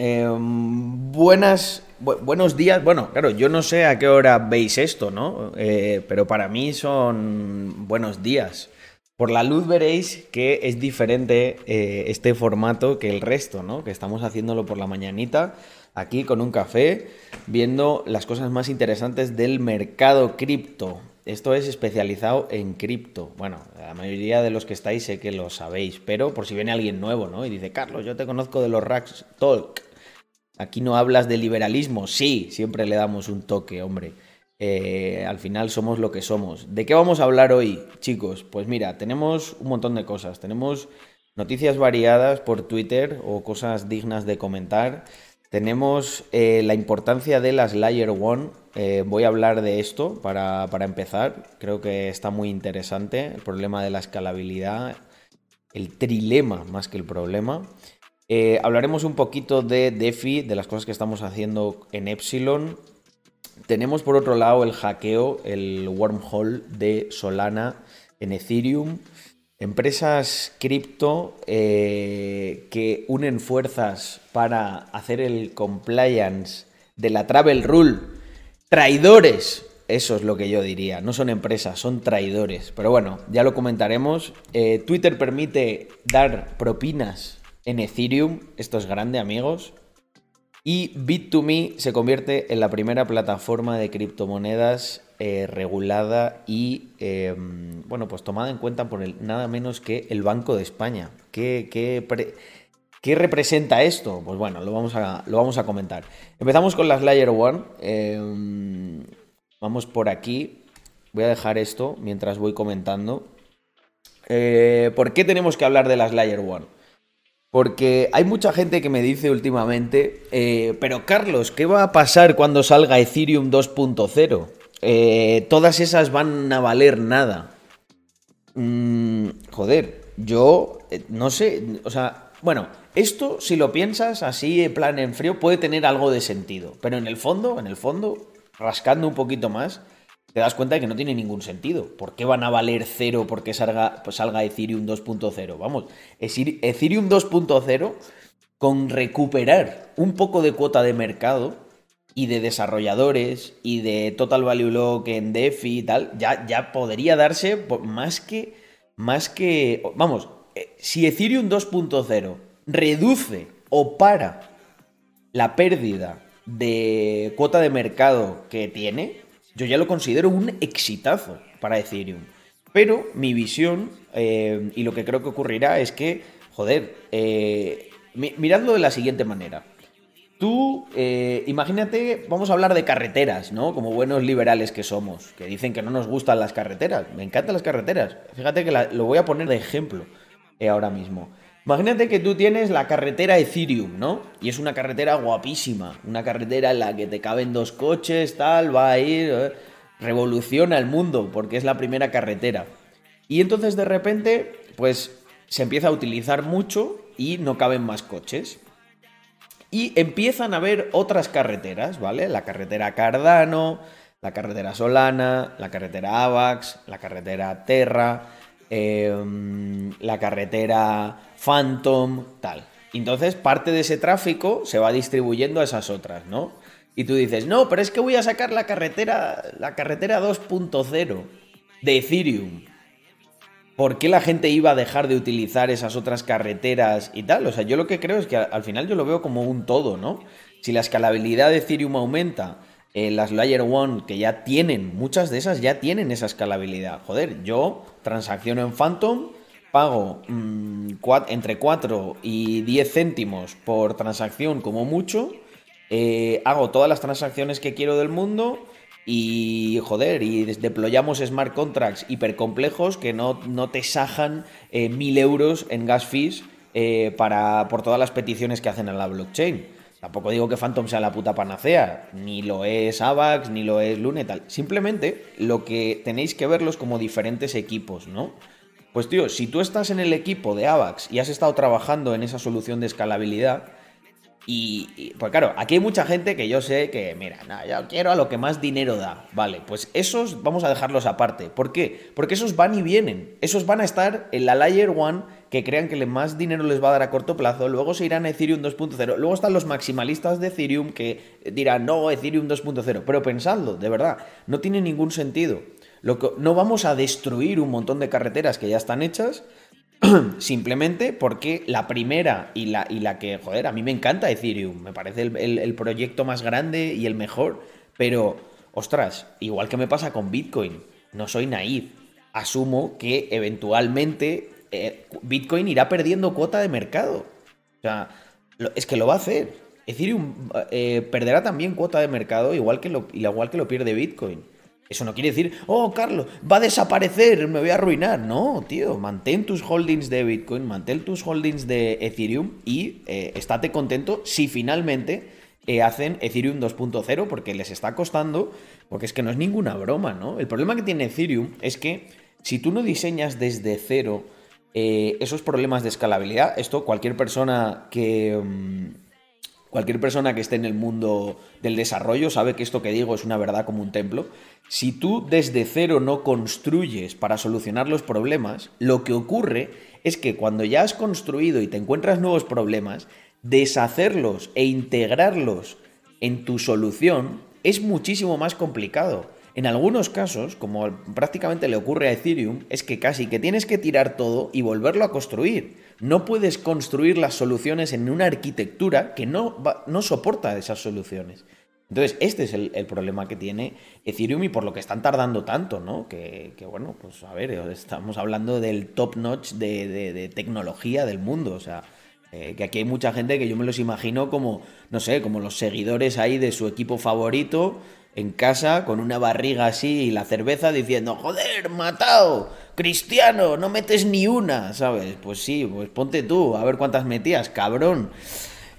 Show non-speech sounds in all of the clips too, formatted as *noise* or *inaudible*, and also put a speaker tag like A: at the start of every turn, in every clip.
A: Em, buenas, buenos días. Bueno, claro, yo no sé a qué hora veis esto, ¿no? Eh, pero para mí son buenos días. Por la luz veréis que es diferente eh, este formato que el resto, ¿no? Que estamos haciéndolo por la mañanita, aquí con un café, viendo las cosas más interesantes del mercado cripto. Esto es especializado en cripto. Bueno, la mayoría de los que estáis sé que lo sabéis, pero por si viene alguien nuevo, ¿no? Y dice, Carlos, yo te conozco de los Racks Talk. Aquí no hablas de liberalismo. Sí, siempre le damos un toque, hombre. Eh, al final somos lo que somos. ¿De qué vamos a hablar hoy, chicos? Pues mira, tenemos un montón de cosas. Tenemos noticias variadas por Twitter o cosas dignas de comentar. Tenemos eh, la importancia de las Layer One. Eh, voy a hablar de esto para, para, empezar. Creo que está muy interesante el problema de la escalabilidad, el trilema más que el problema. Hablaremos un poquito de DeFi, de las cosas que estamos haciendo en Epsilon, tenemos por otro lado el hackeo, el wormhole de Solana en Ethereum. Empresas cripto eh, que unen fuerzas para hacer el compliance de la travel rule. Traidores. Eso es lo que yo diría. No son empresas, son traidores. Pero bueno, ya lo comentaremos. Eh, Twitter permite dar propinas en Ethereum. Esto es grande, amigos. Y Bit2Me se convierte en la primera plataforma de criptomonedas eh, regulada y, em, bueno, pues tomada en cuenta por el, nada menos que el Banco de España. ¿Qué, representa esto? Pues bueno, lo vamos, a, lo vamos a comentar. Empezamos con las Layer One. Em, vamos por aquí. Voy a dejar esto mientras voy comentando. Eh, ¿Por qué tenemos que hablar de las Layer One? Porque hay mucha gente que me dice últimamente, eh, pero Carlos, ¿qué va a pasar cuando salga Ethereum 2.0? Eh, todas esas van a valer nada. Mm, joder, yo eh, no sé, o sea, bueno, esto si lo piensas así en plan en frío puede tener algo de sentido, pero en el fondo, en el fondo, rascando un poquito más, te das cuenta de que no tiene ningún sentido. ¿Por qué van a valer cero porque salga, pues salga Ethereum 2.0? Vamos, Ethereum 2.0 con recuperar un poco de cuota de mercado y de desarrolladores y de Total Value Lock en DeFi y tal, ya, ya podría darse más que, más que, vamos, eh, si Ethereum 2.0 reduce o para la pérdida de cuota de mercado que tiene, yo ya lo considero un exitazo para Ethereum. Pero mi visión eh, y lo que creo que ocurrirá es que, joder, eh, miradlo de la siguiente manera. Tú, eh, imagínate, vamos a hablar de carreteras, ¿no? Como buenos liberales que somos, que dicen que no nos gustan las carreteras. Me encantan las carreteras. Fíjate que lo voy a poner de ejemplo ahora mismo. Imagínate que tú tienes la carretera Ethereum, ¿no? Y es una carretera guapísima, una carretera en la que te caben dos coches, tal, va a ir, eh, revoluciona el mundo porque es la primera carretera. Y entonces de repente, pues se empieza a utilizar mucho y no caben más coches. Y empiezan a haber otras carreteras, ¿vale? La carretera Cardano, la carretera Solana, la carretera Avax, la carretera Terra, em, la carretera Phantom, tal. Entonces parte de ese tráfico se va distribuyendo a esas otras, ¿no? Y tú dices, no, pero es que voy a sacar la carretera, la carretera 2.0 de Ethereum. ¿Por qué la gente iba a dejar de utilizar esas otras carreteras y tal? O sea, yo lo que creo es que al final yo lo veo como un todo, ¿no? Si la escalabilidad de Ethereum aumenta, eh, las Layer One que ya tienen, muchas de esas ya tienen esa escalabilidad. Joder, yo transacciono en Phantom pago mm, entre 4 y 10 céntimos por transacción como mucho, eh, hago todas las transacciones que quiero del mundo y joder, y deployamos smart contracts hipercomplejos que no, no te sajan eh, mil euros en gas fees para, por todas las peticiones que hacen a la blockchain. Tampoco digo que Phantom sea la puta panacea, ni lo es AVAX, ni lo es Lune, tal. Simplemente lo que tenéis que verlos como diferentes equipos, ¿no? Pues tío, si tú estás en el equipo de AVAX y has estado trabajando en esa solución de escalabilidad, Y, pues claro, aquí hay mucha gente que yo sé que, mira, no, yo quiero a lo que más dinero da. Vale, pues esos vamos a dejarlos aparte. ¿Por qué? Porque esos van y vienen. Esos van a estar en la Layer One que crean que más dinero les va a dar a corto plazo. Luego se irán a Ethereum 2.0. Luego están los maximalistas de Ethereum que dirán, no, Ethereum 2.0. Pero pensadlo, de verdad, no tiene ningún sentido. Lo que, no vamos a destruir un montón de carreteras que ya están hechas *clears throat* Simplemente porque la primera y la, y la que, joder, a mí me encanta Ethereum, me parece el, proyecto más grande y el mejor, pero, ostras, igual que me pasa con Bitcoin, no soy naif, asumo que eventualmente eh, Bitcoin irá perdiendo cuota de mercado. O sea, es que lo va a hacer. Ethereum eh, perderá también cuota de mercado, igual que, lo, igual que lo pierde Bitcoin. Eso no quiere decir, oh, Carlos, va a desaparecer, me voy a arruinar. No, tío, mantén tus holdings de Bitcoin, mantén tus holdings de Ethereum y eh, estate contento si finalmente eh, hacen Ethereum 2.0 porque les está costando, porque es que no es ninguna broma, ¿no? El problema que tiene Ethereum es que si tú no diseñas desde cero eh, esos problemas de escalabilidad, esto cualquier persona que... Mm, Cualquier persona que esté en el mundo del desarrollo sabe que esto que digo es una verdad como un templo. Si tú desde cero no construyes para solucionar los problemas, lo que ocurre es que cuando ya has construido y te encuentras nuevos problemas, deshacerlos e integrarlos en tu solución es muchísimo más complicado. En algunos casos, como prácticamente le ocurre a Ethereum, es que casi que tienes que tirar todo y volverlo a construir. No puedes construir las soluciones en una arquitectura que no, no soporta esas soluciones. Entonces, este es el, problema que tiene Ethereum y por lo que están tardando tanto, ¿no? Que, bueno, pues a ver, estamos hablando del top notch de, tecnología del mundo, o sea, eh, que aquí hay mucha gente que yo me los imagino como, no sé, como los seguidores ahí de su equipo favorito en casa con una barriga así y la cerveza diciendo, joder, matado, cristiano, no metes ni una, ¿sabes? Pues sí, pues ponte tú, a ver cuántas metías, cabrón.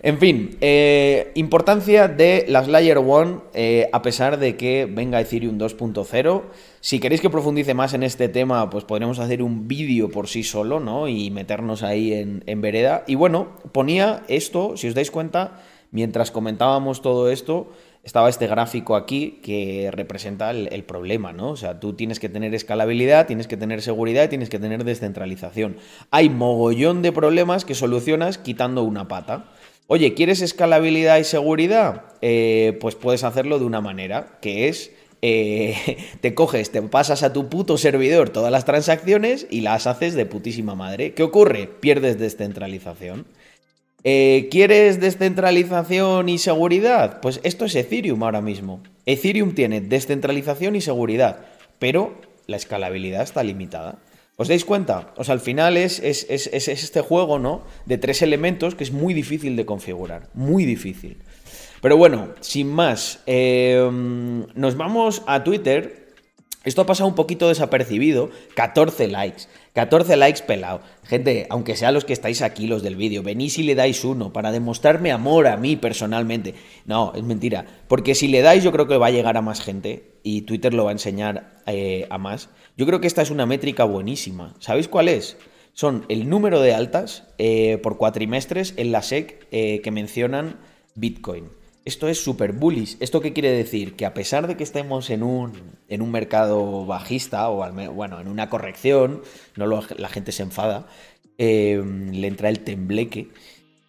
A: En fin, eh, importancia de las Layer One, eh, a pesar de que venga Ethereum 2.0. Si queréis que profundice más en este tema, pues podremos hacer un vídeo por sí solo, ¿no? Y meternos ahí en, en vereda. Y bueno, ponía esto, si os dais cuenta, mientras comentábamos todo esto, estaba este gráfico aquí que representa el, problema, ¿no? O sea, tú tienes que tener escalabilidad, tienes que tener seguridad y tienes que tener descentralización. Hay mogollón de problemas que solucionas quitando una pata. Oye, ¿quieres escalabilidad y seguridad? Eh, pues puedes hacerlo de una manera, que es eh, *laughs* te coges, te pasas a tu puto servidor todas las transacciones y las haces de putísima madre. ¿Qué ocurre? Pierdes descentralización. Eh, ¿Quieres descentralización y seguridad? Pues esto es Ethereum ahora mismo. Ethereum tiene descentralización y seguridad, pero la escalabilidad está limitada. ¿Os dais cuenta? O sea, al final es, es, este juego, ¿no? De tres elementos que es muy difícil de configurar. Muy difícil. Pero bueno, sin más, em, nos vamos a Twitter. Esto ha pasado un poquito desapercibido. 14 likes. 14 likes pelado. Gente, aunque sea los que estáis aquí, los del vídeo, venís y le dais uno para demostrarme amor a mí personalmente. No, es mentira. Porque si le dais, yo creo que va a llegar a más gente y Twitter lo va a enseñar eh, a más. Yo creo que esta es una métrica buenísima. ¿Sabéis cuál es? Son el número de altas eh, por cuatrimestres en la SEC eh, que mencionan Bitcoin. Esto es súper bullish. ¿Esto qué quiere decir? Que a pesar de que estemos en un, en un mercado bajista o al bueno, en una corrección, no la gente se enfada, eh, le entra el tembleque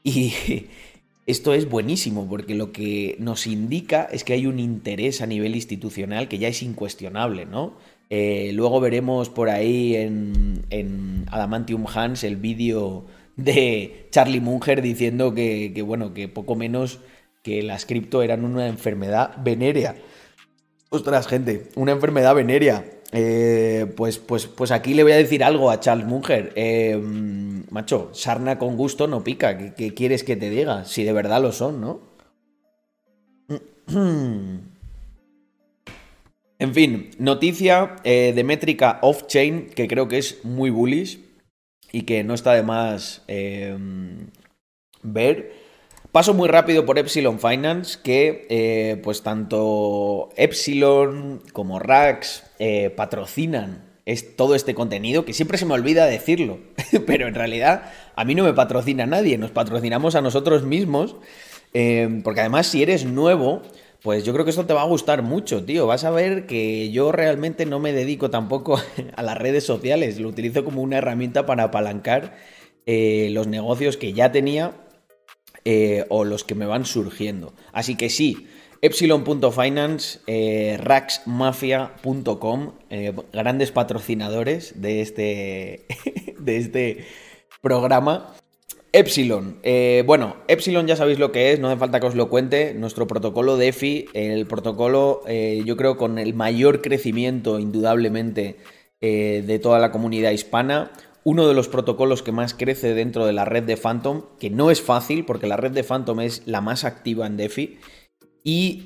A: y *laughs* esto es buenísimo porque lo que nos indica es que hay un interés a nivel institucional que ya es incuestionable, ¿no? Eh, luego veremos por ahí en, en Adamantium Hans el vídeo de Charlie Munger diciendo que, bueno, que poco menos que las cripto eran una enfermedad venérea. Ostras, gente, una enfermedad venérea. Eh, pues, pues, pues aquí le voy a decir algo a Charles Munger. Eh, macho, sarna con gusto no pica. ¿Qué, quieres que te diga? Si de verdad lo son, ¿no? *clears throat* En fin, noticia eh, de métrica off-chain que creo que es muy bullish y que no está de más ver. Paso muy rápido por Epsilon Finance, que eh, pues tanto Epsilon como Rax eh, patrocinan es todo este contenido, que siempre se me olvida decirlo, *laughs* pero en realidad a mí no me patrocina nadie, nos patrocinamos a nosotros mismos. Eh, porque además, si eres nuevo, pues yo creo que esto te va a gustar mucho, tío. Vas a ver que yo realmente no me dedico tampoco *laughs* a las redes sociales. Lo utilizo como una herramienta para apalancar los negocios que ya tenía eh, o los que me van surgiendo. Así que sí, Epsilon.finance, eh, raxmafia.com, eh, grandes patrocinadores de este, *laughs* de este programa. Epsilon. Bueno, Epsilon ya sabéis lo que es, no hace falta que os lo cuente. Nuestro protocolo de EFI, el protocolo yo creo con el mayor crecimiento indudablemente de toda la comunidad hispana. Uno de los protocolos que más crece dentro de la red de Phantom, que no es fácil porque la red de Phantom es la más activa en DeFi. Y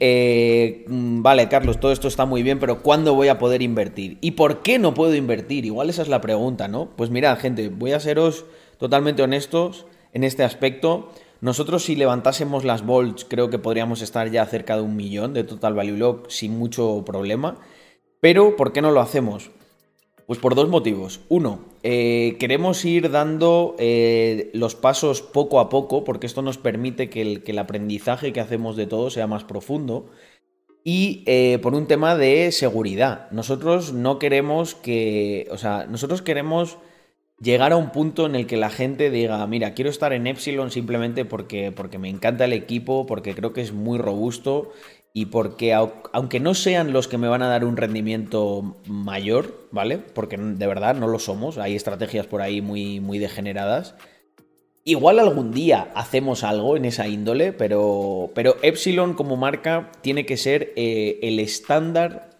A: mm, vale, Carlos, todo esto está muy bien, pero ¿cuándo voy a poder invertir? ¿Y por qué no puedo invertir? Igual esa es la pregunta, ¿no? Pues mirad, gente, voy a seros totalmente honestos en este aspecto. Nosotros si levantásemos las volts creo que podríamos estar ya cerca de un millón de total value lock sin mucho problema. Pero ¿por qué no lo hacemos? Pues por dos motivos. Uno, eh, queremos ir dando eh, los pasos poco a poco porque esto nos permite que el, que el aprendizaje que hacemos de todo sea más profundo. Y eh, por un tema de seguridad. Nosotros no queremos que... O sea, nosotros queremos llegar a un punto en el que la gente diga, mira, quiero estar en Epsilon simplemente porque, porque me encanta el equipo, porque creo que es muy robusto y porque aunque no sean los que me van a dar un rendimiento mayor, ¿vale? Porque de verdad no lo somos, hay estrategias por ahí muy, muy degeneradas. Igual algún día hacemos algo en esa índole, pero, pero Epsilon como marca tiene que ser eh, el estándar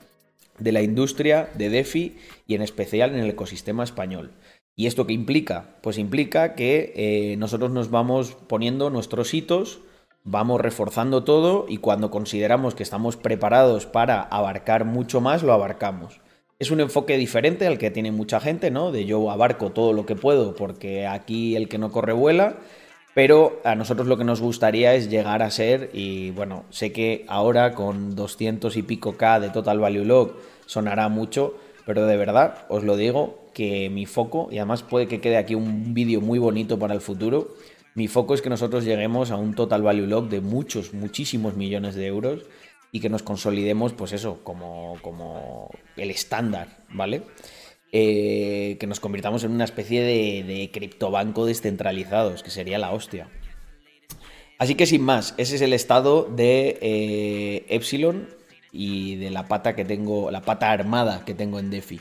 A: de la industria de DeFi y en especial en el ecosistema español. ¿Y esto qué implica? Pues implica que eh, nosotros nos vamos poniendo nuestros hitos, vamos reforzando todo y cuando consideramos que estamos preparados para abarcar mucho más, lo abarcamos. Es un enfoque diferente al que tiene mucha gente, ¿no? De yo abarco todo lo que puedo porque aquí el que no corre vuela, pero a nosotros lo que nos gustaría es llegar a ser, y bueno, sé que ahora con 200 y pico K de Total Value Log sonará mucho, pero de verdad, os lo digo, que mi foco, y además puede que quede aquí un vídeo muy bonito para el futuro, mi foco es que nosotros lleguemos a un total value log de muchos, muchísimos millones de euros y que nos consolidemos, pues eso, como, como el estándar, ¿vale? Eh, que nos convirtamos en una especie de, de criptobanco descentralizados, que sería la hostia. Así que sin más, ese es el estado de eh, Epsilon y de la pata que tengo, la pata armada que tengo en DeFi.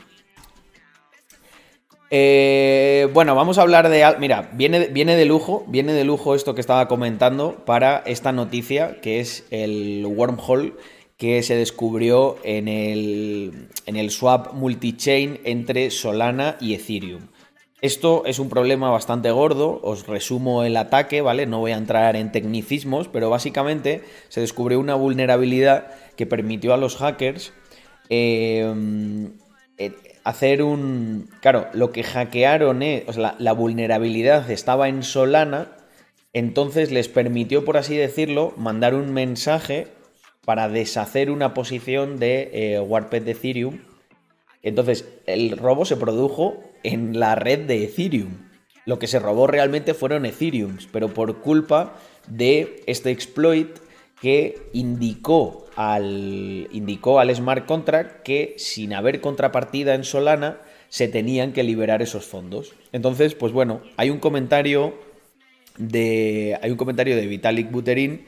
A: Eh, bueno, vamos a hablar de. Mira, viene, viene de lujo, viene de lujo esto que estaba comentando para esta noticia, que es el wormhole que se descubrió en el, en el swap multichain entre Solana y Ethereum. Esto es un problema bastante gordo, os resumo el ataque, ¿vale? No voy a entrar en tecnicismos, pero básicamente se descubrió una vulnerabilidad que permitió a los hackers eh, hacer un... Claro, lo que hackearon es, o sea, la, vulnerabilidad estaba en Solana, entonces les permitió, por así decirlo, mandar un mensaje para deshacer una posición de eh, Warped de Ethereum. Entonces, el robo se produjo en la red de Ethereum. Lo que se robó realmente fueron Ethereums, pero por culpa de este exploit que indicó al, indicó al smart contract que sin haber contrapartida en Solana se tenían que liberar esos fondos. Entonces, pues bueno, hay un comentario de, hay un comentario de Vitalik Buterin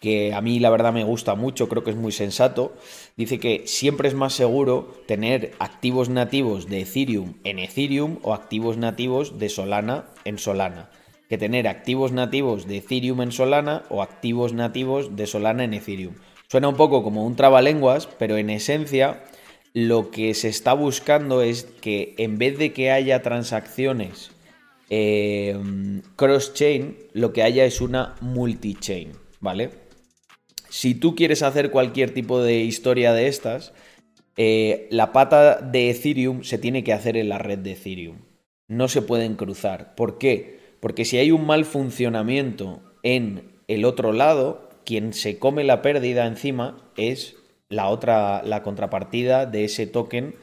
A: que a mí la verdad me gusta mucho, creo que es muy sensato. Dice que siempre es más seguro tener activos nativos de Ethereum en Ethereum o activos nativos de Solana en Solana que tener activos nativos de Ethereum en Solana o activos nativos de Solana en Ethereum. Suena un poco como un trabalenguas, pero en esencia lo que se está buscando es que en vez de que haya transacciones eh, cross-chain, lo que haya es una multi-chain, ¿vale? Si tú quieres hacer cualquier tipo de historia de estas, eh, la pata de Ethereum se tiene que hacer en la red de Ethereum. No se pueden cruzar. ¿Por qué? Porque si hay un mal funcionamiento en el otro lado, quien se come la pérdida encima es la otra, la contrapartida de ese token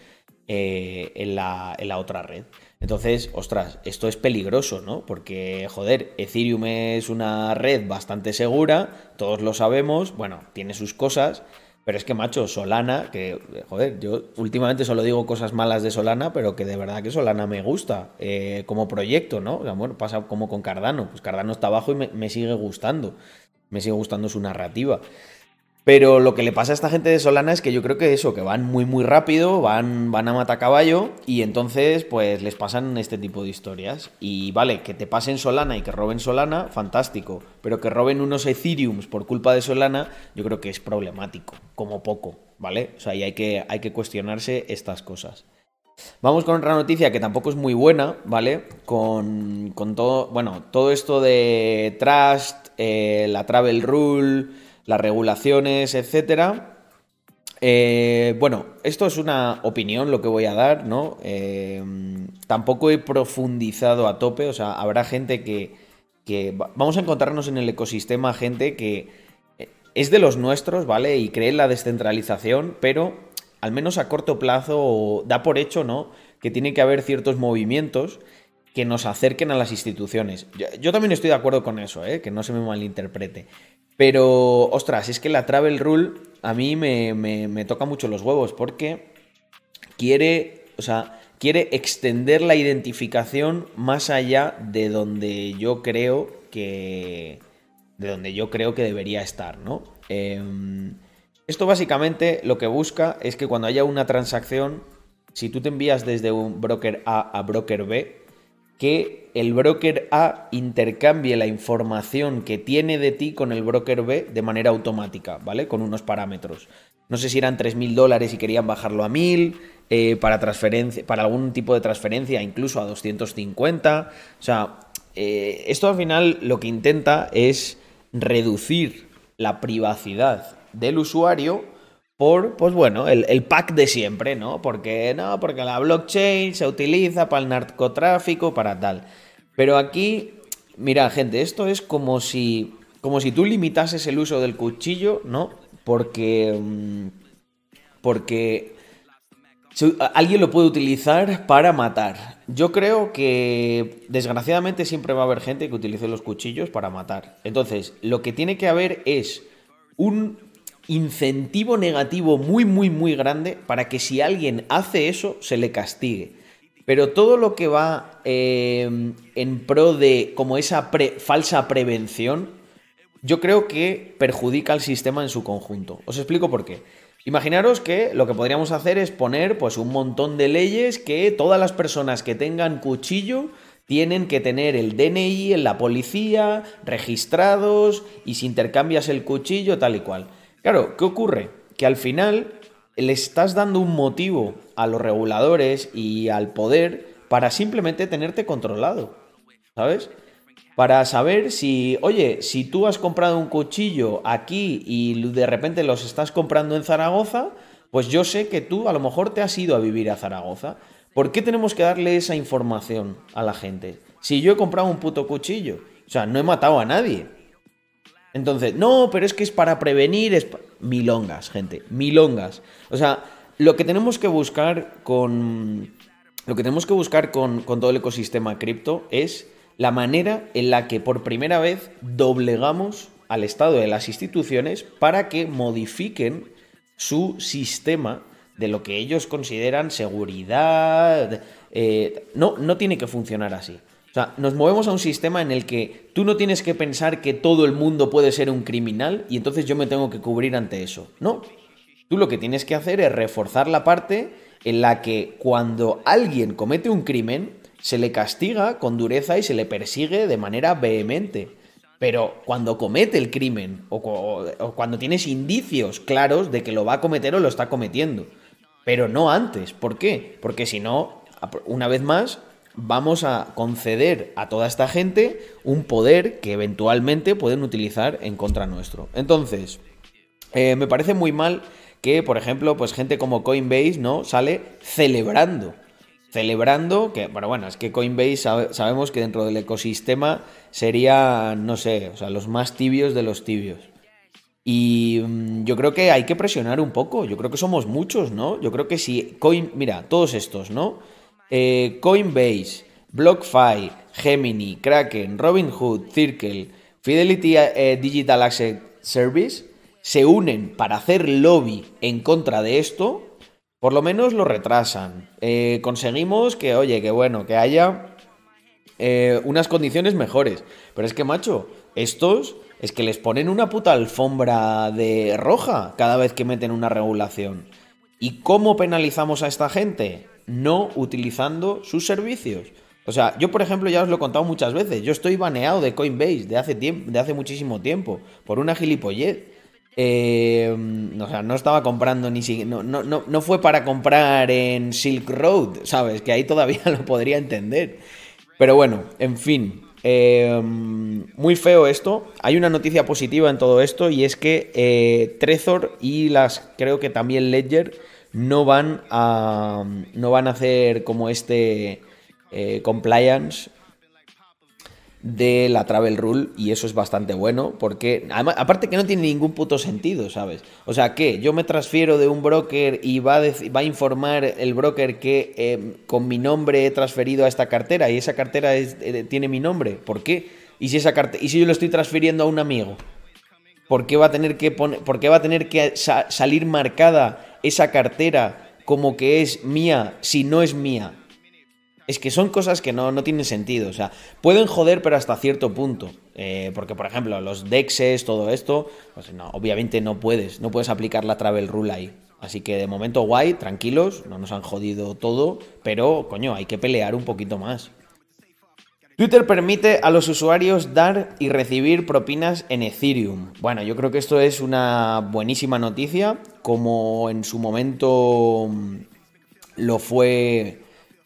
A: eh, en, la, otra red. Entonces, ostras, esto es peligroso, ¿no? Porque, joder, Ethereum es una red bastante segura, todos lo sabemos, bueno, tiene sus cosas, pero es que, macho, Solana, que, joder, yo últimamente solo digo cosas malas de Solana, pero que de verdad que Solana me gusta eh, como proyecto, ¿no? O sea, bueno, pasa como con Cardano, pues Cardano está abajo y me sigue gustando, me sigue gustando su narrativa. Pero lo que le pasa a esta gente de Solana es que yo creo que eso, que van muy muy rápido, van, van a matacaballo y entonces pues les pasan este tipo de historias. Y vale, que te pasen Solana y que roben Solana, fantástico. Pero que roben unos Ethereums por culpa de Solana, yo creo que es problemático, como poco, ¿vale? O sea, y hay que, hay que cuestionarse estas cosas. Vamos con otra noticia que tampoco es muy buena, ¿vale? Con, con todo, bueno, todo esto de Trust, eh, la Travel Rule las regulaciones, etcétera. Eh, bueno, esto es una opinión lo que voy a dar, ¿no? Eh, tampoco he profundizado a tope, o sea, habrá gente que, que, Vamos a encontrarnos en el ecosistema gente que eh, es de los nuestros, ¿vale? Y cree en la descentralización, pero al menos a corto plazo da por hecho, ¿no? Que tiene que haber ciertos movimientos que nos acerquen a las instituciones. Yo, también estoy de acuerdo con eso, ¿eh? Que no se me malinterprete. Pero, ostras, es que la Travel Rule a mí me, toca mucho los huevos porque quiere, o sea, quiere extender la identificación más allá de donde yo creo que, de donde yo creo que debería estar, ¿no? Em, esto básicamente lo que busca es que cuando haya una transacción, si tú te envías desde un broker A a broker B, que el broker A intercambie la información que tiene de ti con el broker B de manera automática, ¿vale? Con unos parámetros. No sé si eran 3.000 dólares y querían bajarlo a 1.000, eh, para, transferencia, para algún tipo de transferencia incluso a 250. O sea, eh, esto al final lo que intenta es reducir la privacidad del usuario por, pues bueno, el, pack de siempre, ¿no? Porque no, porque la blockchain se utiliza para el narcotráfico, para tal. Pero aquí, mira, gente, esto es como si, como si tú limitases el uso del cuchillo, ¿no? Porque, mm, porque alguien lo puede utilizar para matar. Yo creo que desgraciadamente siempre va a haber gente que utilice los cuchillos para matar. Entonces, lo que tiene que haber es un incentivo negativo muy, muy, muy grande para que si alguien hace eso, se le castigue. Pero todo lo que va eh, en pro de como esa falsa prevención, yo creo que perjudica al sistema en su conjunto. Os explico por qué. Imaginaros que lo que podríamos hacer es poner pues un montón de leyes que todas las personas que tengan cuchillo tienen que tener el DNI en la policía, registrados y si intercambias el cuchillo tal y cual. Claro, ¿qué ocurre? Que al final le estás dando un motivo a los reguladores y al poder para simplemente tenerte controlado, ¿sabes? Para saber si, oye, si tú has comprado un cuchillo aquí y de repente los estás comprando en Zaragoza, pues yo sé que tú a lo mejor te has ido a vivir a Zaragoza. ¿Por qué tenemos que darle esa información a la gente? Si yo he comprado un puto cuchillo, o sea, no he matado a nadie. Entonces, no, pero es que es para prevenir, es milongas, gente, milongas. O sea, lo que tenemos que buscar con lo que tenemos que buscar con, todo el ecosistema cripto es la manera en la que por primera vez doblegamos al Estado de las instituciones para que modifiquen su sistema de lo que ellos consideran seguridad. Eh, no, no tiene que funcionar así. O sea, nos movemos a un sistema en el que tú no tienes que pensar que todo el mundo puede ser un criminal y entonces yo me tengo que cubrir ante eso. No. Tú lo que tienes que hacer es reforzar la parte en la que cuando alguien comete un crimen, se le castiga con dureza y se le persigue de manera vehemente. Pero cuando comete el crimen o, cuando tienes indicios claros de que lo va a cometer o lo está cometiendo. Pero no antes. ¿Por qué? Porque si no, una vez más, vamos a conceder a toda esta gente un poder que eventualmente pueden utilizar en contra nuestro. Entonces, eh, me parece muy mal que, por ejemplo, pues gente como Coinbase, ¿no? Sale celebrando. Celebrando que, bueno, bueno, es que Coinbase sabemos que dentro del ecosistema sería, no sé, o sea, los más tibios de los tibios. Y mm, yo creo que hay que presionar un poco. Yo creo que somos muchos, ¿no? Yo creo que si Coin, mira, todos estos, ¿no? Eh, Coinbase, BlockFi, Gemini, Kraken, Robinhood, Circle, Fidelity eh, Digital Asset Service se unen para hacer lobby en contra de esto, por lo menos lo retrasan. Eh, conseguimos que, oye, que bueno, que haya unas condiciones mejores. Pero es que, macho, estos es que les ponen una puta alfombra de roja cada vez que meten una regulación. ¿Y cómo penalizamos a esta gente? No utilizando sus servicios. O sea, yo por ejemplo ya os lo he contado muchas veces, yo estoy baneado de Coinbase de hace, tiempo, de hace muchísimo tiempo por una gilipollez. Eh, o sea, no estaba comprando ni si no, no, no, no fue para comprar en Silk Road, ¿sabes? Que ahí todavía *laughs* lo podría entender. Pero bueno, en fin. Eh, muy feo esto. Hay una noticia positiva en todo esto y es que eh, Trezor y las creo que también Ledger no van a no van a hacer como este eh, compliance de la travel rule y eso es bastante bueno porque aparte que no tiene ningún puto sentido, ¿sabes? O sea, que yo me transfiero de un broker y va a, va a informar el broker que eh, con mi nombre he transferido a esta cartera y esa cartera eh, tiene mi nombre, ¿por qué? ¿Y si, esa y si yo lo estoy transfiriendo a un amigo? ¿Por qué va a tener que, poner, por qué va a tener que salir marcada esa cartera como que es mía si no es mía? Es que son cosas que no, no, tienen sentido. O sea, pueden joder, pero hasta cierto punto. Eh, porque, por ejemplo, los dexes, todo esto, pues no, obviamente no puedes. No puedes aplicar la travel rule ahí. Así que de momento guay, tranquilos, no nos han jodido todo, pero coño, hay que pelear un poquito más. Twitter permite a los usuarios dar y recibir propinas en Ethereum. Bueno, yo creo que esto es una buenísima noticia, como en su momento lo fue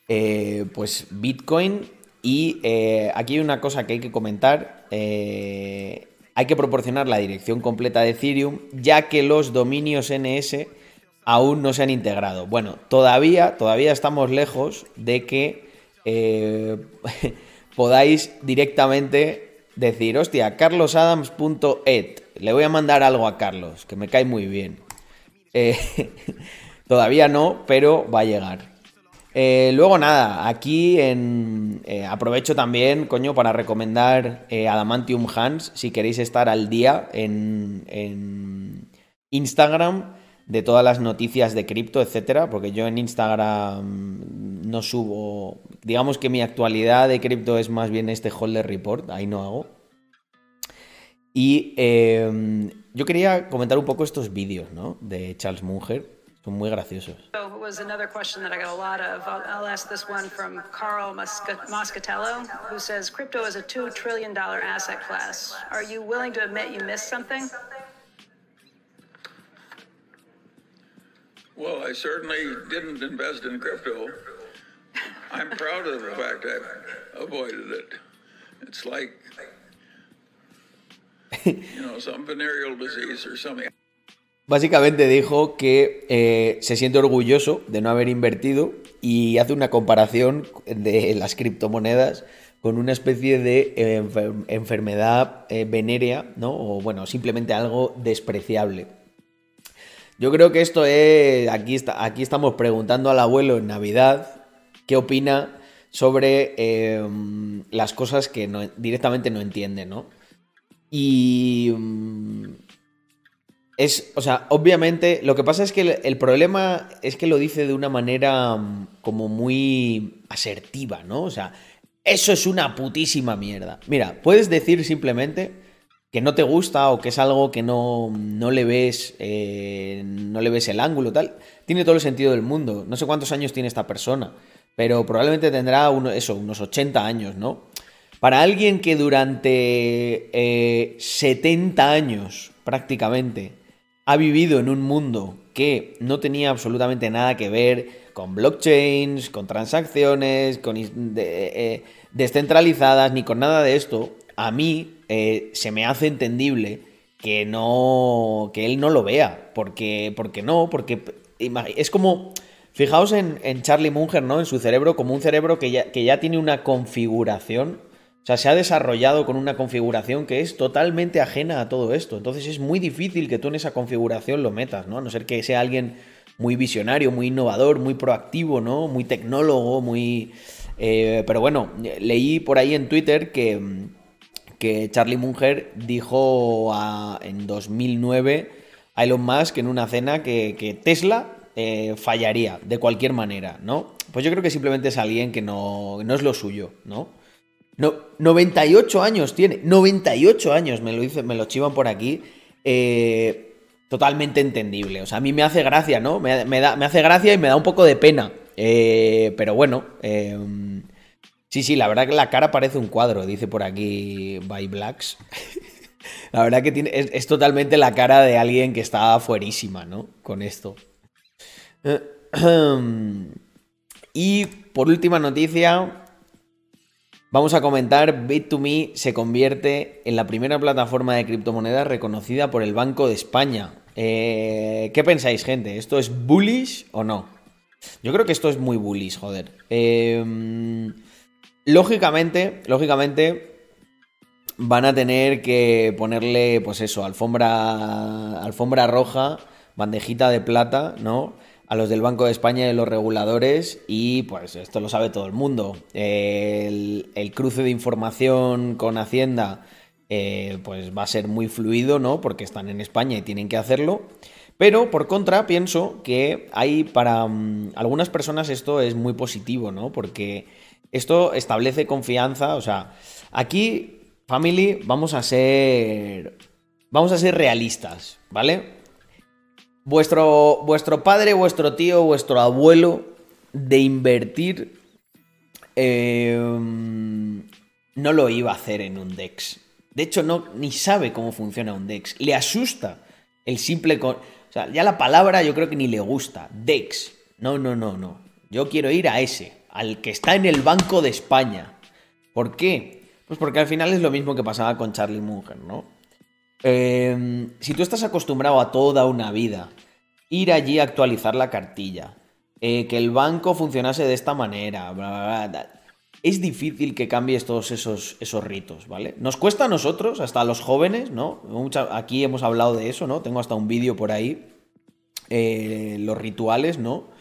A: eh, pues Bitcoin. Y eh, aquí hay una cosa que hay que comentar. Eh, hay que proporcionar la dirección completa de Ethereum, ya que los dominios NS aún no se han integrado. Bueno, todavía, todavía estamos lejos de que *laughs* podáis directamente decir, hostia, carlosadams.et. Le voy a mandar algo a Carlos, que me cae muy bien. *laughs* todavía no, pero va a llegar. Eh, luego nada, aquí eh, aprovecho también, coño, para recomendar eh, Adamantium Hands, si queréis estar al día en, Instagram de todas las noticias de cripto, etcétera, porque yo en Instagram no subo, digamos que mi actualidad de cripto es más bien este holder report, ahí no hago. Y yo quería comentar un poco estos vídeos, ¿no? De Charles Munger son muy graciosos.
B: So was another question that I got a lot of. I'll, I'll ask this one from Carl Moscatello, who says crypto is a two trillion dollar asset class. Are you willing to admit you missed something?
C: Well, I certainly didn't invest in crypto. I'm proud of the fact I avoided it. It's like, you know, some venereal disease or something.
A: Básicamente dijo que eh, se siente orgulloso de no haber invertido y hace una comparación de las criptomonedas con una especie de eh, enfermedad eh, venérea, ¿no? O bueno, simplemente algo despreciable. Yo creo que esto es. Aquí, está, aquí estamos preguntando al abuelo en Navidad qué opina sobre las cosas que directamente no entiende, ¿no? Y. Mm, es, o sea, obviamente, lo que pasa es que el, problema es que lo dice de una manera mm, como muy asertiva, ¿no? O sea, eso es una putísima mierda. Mira, puedes decir simplemente que no te gusta o que es algo que no, no le ves eh, no le ves el ángulo tal tiene todo el sentido del mundo. No sé cuántos años tiene esta persona pero probablemente tendrá uno, eso unos 80 años no para alguien que durante 70 eh, años prácticamente ha vivido en un mundo que no tenía absolutamente nada que ver con blockchains, con transacciones, con eh, descentralizadas, ni con nada de esto, a mí eh, se me hace entendible que no. que él no lo vea. Porque. Porque no, porque. Es como. Fijaos en, Charlie Munger, ¿no? En su cerebro, como un cerebro que ya, que ya tiene una configuración o sea, se ha desarrollado con una configuración que es totalmente ajena a todo esto. Entonces es muy difícil que tú en esa configuración lo metas, ¿no? A no ser que sea alguien muy visionario, muy innovador, muy proactivo, ¿no? Muy tecnólogo, muy... Eh, pero bueno, leí por ahí en Twitter que, que Charlie Munger dijo en 2009 a Elon Musk en una cena que, Tesla eh, fallaría de cualquier manera, ¿no? Pues yo creo que simplemente es alguien que no, no es lo suyo, ¿no? No, 98 años tiene, 98 años, me lo, dice, me lo chivan por aquí. Eh, totalmente entendible. O sea, a mí me hace gracia, ¿no? Me, da, me hace gracia y me da un poco de pena. Eh, pero bueno, sí, sí, la verdad que la cara parece un cuadro, dice por aquí By Blacks. *laughs* la verdad que tiene, es, totalmente la cara de alguien que está fuerísima, ¿no? Con esto. *clears throat* y por última noticia, Vamos a comentar, Bit2Me se convierte en la primera plataforma de criptomonedas reconocida por el Banco de España. Eh, ¿Qué pensáis, gente? ¿Esto es bullish o no? Yo creo que esto es muy bullish, joder. Em, lógicamente, lógicamente, van a tener que ponerle, pues eso, alfombra, alfombra roja, bandejita de plata, ¿no? a los del Banco de España y los reguladores y pues esto lo sabe todo el mundo. El, cruce de información con Hacienda eh, pues va a ser muy fluido, ¿no? Porque están en España y tienen que hacerlo. Pero por contra pienso que hay para mm, algunas personas esto es muy positivo, ¿no? Porque esto establece confianza, o sea, aquí, family, vamos a ser... Vamos a ser realistas, ¿vale? vuestro, vuestro padre, vuestro tío, vuestro abuelo de invertir em, no lo iba a hacer en un DEX. De hecho, no, ni sabe cómo funciona un DEX. Le asusta el simple... o sea, ya la palabra yo creo que ni le gusta. DEX. No, no, no, no. Yo quiero ir a ese, al que está en el Banco de España. ¿Por qué? Pues porque al final es lo mismo que pasaba con Charlie Munger, ¿no? Em, si tú estás acostumbrado a toda una vida ir allí a actualizar la cartilla, eh, que el banco funcionase de esta manera, es difícil que cambies todos esos, esos ritos, ¿vale? Nos cuesta a nosotros, hasta a los jóvenes, ¿no? aquí hemos hablado de eso, ¿no? Tengo hasta un vídeo por ahí, eh, los rituales, ¿no?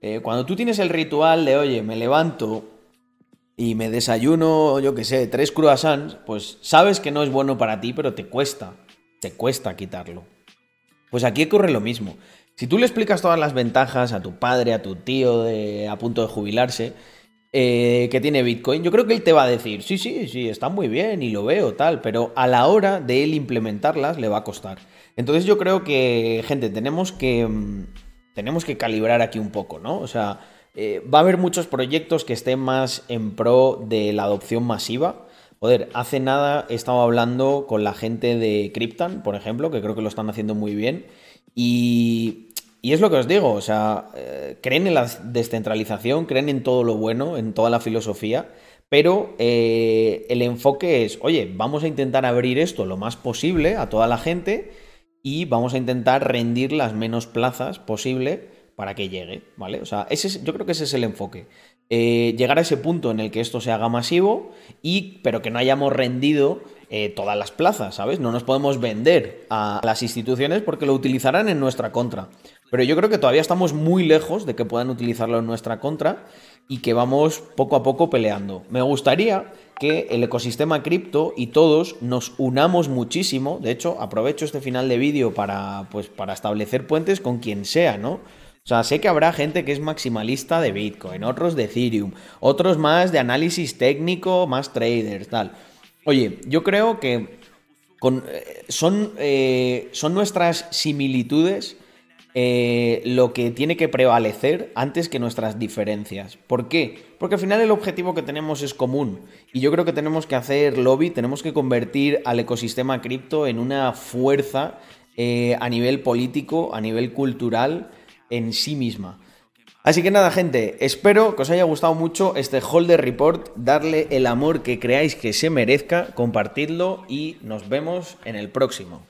A: Eh, cuando tú tienes el ritual de, oye, me levanto y me desayuno, yo qué sé, tres croissants, pues sabes que no es bueno para ti, pero te cuesta, te cuesta quitarlo. Pues aquí ocurre lo mismo. Si tú le explicas todas las ventajas a tu padre, a tu tío de, a punto de jubilarse, eh, que tiene Bitcoin, yo creo que él te va a decir, sí, sí, sí, está muy bien y lo veo, tal, pero a la hora de él implementarlas le va a costar. Entonces yo creo que, gente, tenemos que, mm, tenemos que calibrar aquí un poco, ¿no? O sea, eh, va a haber muchos proyectos que estén más en pro de la adopción masiva. Joder, hace nada he estado hablando con la gente de Cryptan, por ejemplo, que creo que lo están haciendo muy bien. Y, es lo que os digo, o sea, eh, creen en la descentralización, creen en todo lo bueno, en toda la filosofía, pero eh, el enfoque es, oye, vamos a intentar abrir esto lo más posible a toda la gente y vamos a intentar rendir las menos plazas posible para que llegue, ¿vale? O sea, ese yo creo que ese es el enfoque. Eh, llegar a ese punto en el que esto se haga masivo y pero que no hayamos rendido eh, todas las plazas, ¿sabes? No nos podemos vender a las instituciones porque lo utilizarán en nuestra contra. Pero yo creo que todavía estamos muy lejos de que puedan utilizarlo en nuestra contra y que vamos poco a poco peleando. Me gustaría que el ecosistema cripto y todos nos unamos muchísimo. De hecho, aprovecho este final de vídeo para, pues, para establecer puentes con quien sea, ¿no? O sea, sé que habrá gente que es maximalista de Bitcoin, otros de Ethereum, otros más de análisis técnico, más traders, tal. Oye, yo creo que eh, son, eh, son nuestras similitudes eh, lo que tiene que prevalecer antes que nuestras diferencias. ¿Por qué? Porque al final el objetivo que tenemos es común y yo creo que tenemos que hacer lobby, tenemos que convertir al ecosistema cripto en una fuerza a nivel político, a nivel cultural en sí misma. Así que nada, gente, espero que os haya gustado mucho este Holder Report, darle el amor que creáis que se merezca, compartidlo y nos vemos en el próximo.